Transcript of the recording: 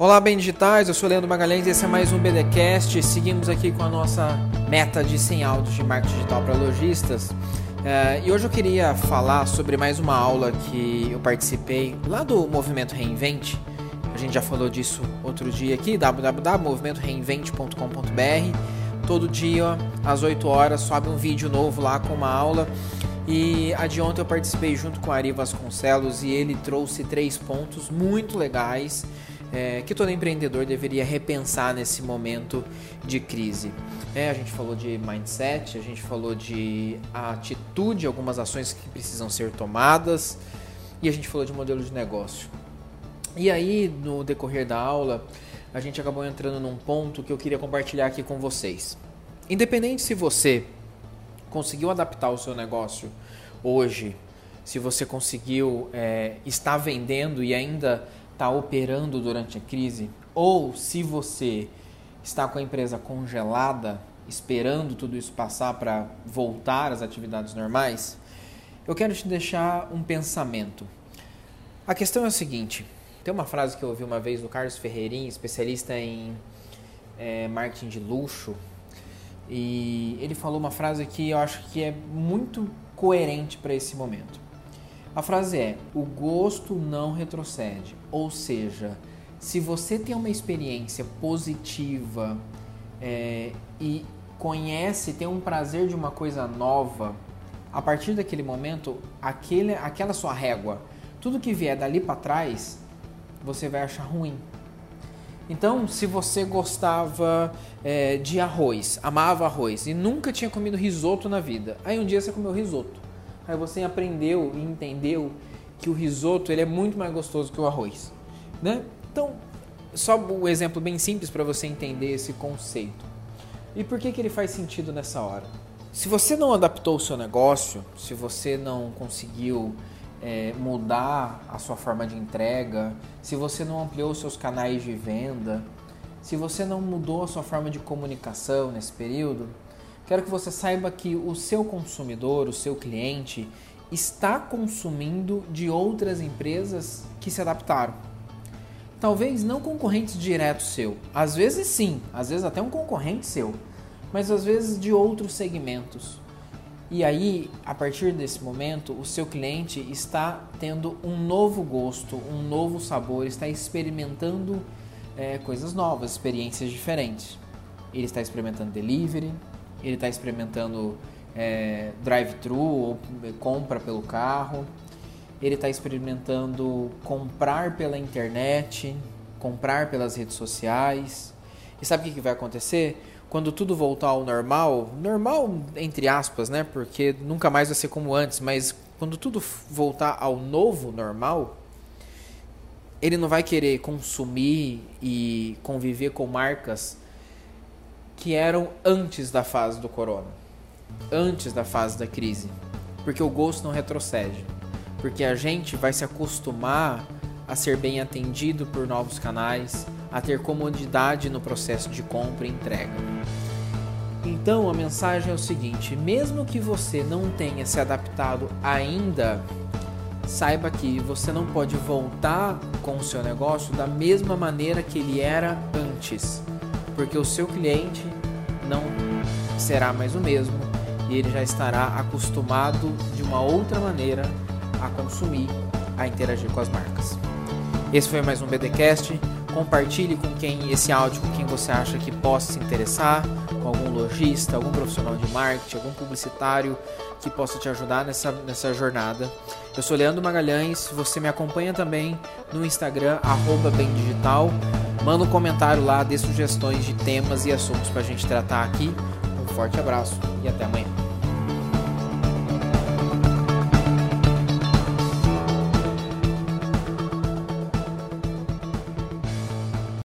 Olá, bem digitais, eu sou Leandro Magalhães e esse é mais um BDcast. Seguimos aqui com a nossa meta de 100 áudios de marketing digital para lojistas. Uh, e hoje eu queria falar sobre mais uma aula que eu participei lá do Movimento Reinvente. A gente já falou disso outro dia aqui, www.movimentoreinvente.com.br. Todo dia, às 8 horas, sobe um vídeo novo lá com uma aula. E a de ontem eu participei junto com o Ari Vasconcelos e ele trouxe três pontos muito legais é, que todo empreendedor deveria repensar nesse momento de crise. É, a gente falou de mindset, a gente falou de atitude, algumas ações que precisam ser tomadas e a gente falou de modelo de negócio. E aí, no decorrer da aula, a gente acabou entrando num ponto que eu queria compartilhar aqui com vocês. Independente se você conseguiu adaptar o seu negócio hoje, se você conseguiu é, estar vendendo e ainda está operando durante a crise, ou se você está com a empresa congelada, esperando tudo isso passar para voltar às atividades normais, eu quero te deixar um pensamento. A questão é a seguinte: tem uma frase que eu ouvi uma vez do Carlos Ferreirinho, especialista em é, marketing de luxo, e ele falou uma frase que eu acho que é muito coerente para esse momento. A frase é: o gosto não retrocede. Ou seja, se você tem uma experiência positiva é, e conhece, tem um prazer de uma coisa nova, a partir daquele momento, aquele, aquela sua régua, tudo que vier dali para trás, você vai achar ruim. Então, se você gostava é, de arroz, amava arroz e nunca tinha comido risoto na vida, aí um dia você comeu risoto Aí você aprendeu e entendeu que o risoto ele é muito mais gostoso que o arroz, né? Então, só um exemplo bem simples para você entender esse conceito. E por que, que ele faz sentido nessa hora? Se você não adaptou o seu negócio, se você não conseguiu é, mudar a sua forma de entrega, se você não ampliou seus canais de venda, se você não mudou a sua forma de comunicação nesse período, Quero que você saiba que o seu consumidor, o seu cliente, está consumindo de outras empresas que se adaptaram. Talvez não concorrentes diretos seu, às vezes sim, às vezes até um concorrente seu, mas às vezes de outros segmentos. E aí, a partir desse momento, o seu cliente está tendo um novo gosto, um novo sabor, está experimentando é, coisas novas, experiências diferentes. Ele está experimentando delivery, ele está experimentando é, drive-thru ou compra pelo carro, ele está experimentando comprar pela internet, comprar pelas redes sociais. E sabe o que, que vai acontecer? Quando tudo voltar ao normal, normal entre aspas, né? Porque nunca mais vai ser como antes, mas quando tudo voltar ao novo normal, ele não vai querer consumir e conviver com marcas que eram antes da fase do corona, antes da fase da crise, porque o gosto não retrocede, porque a gente vai se acostumar a ser bem atendido por novos canais, a ter comodidade no processo de compra e entrega. Então a mensagem é o seguinte: mesmo que você não tenha se adaptado ainda, saiba que você não pode voltar com o seu negócio da mesma maneira que ele era antes porque o seu cliente não será mais o mesmo e ele já estará acostumado de uma outra maneira a consumir, a interagir com as marcas. Esse foi mais um BDcast. Compartilhe com quem esse áudio com quem você acha que possa se interessar, com algum lojista, algum profissional de marketing, algum publicitário que possa te ajudar nessa, nessa jornada. Eu sou Leandro Magalhães, você me acompanha também no Instagram, arroba bemdigital. Manda um comentário lá, dê sugestões de temas e assuntos para a gente tratar aqui. Um forte abraço e até amanhã.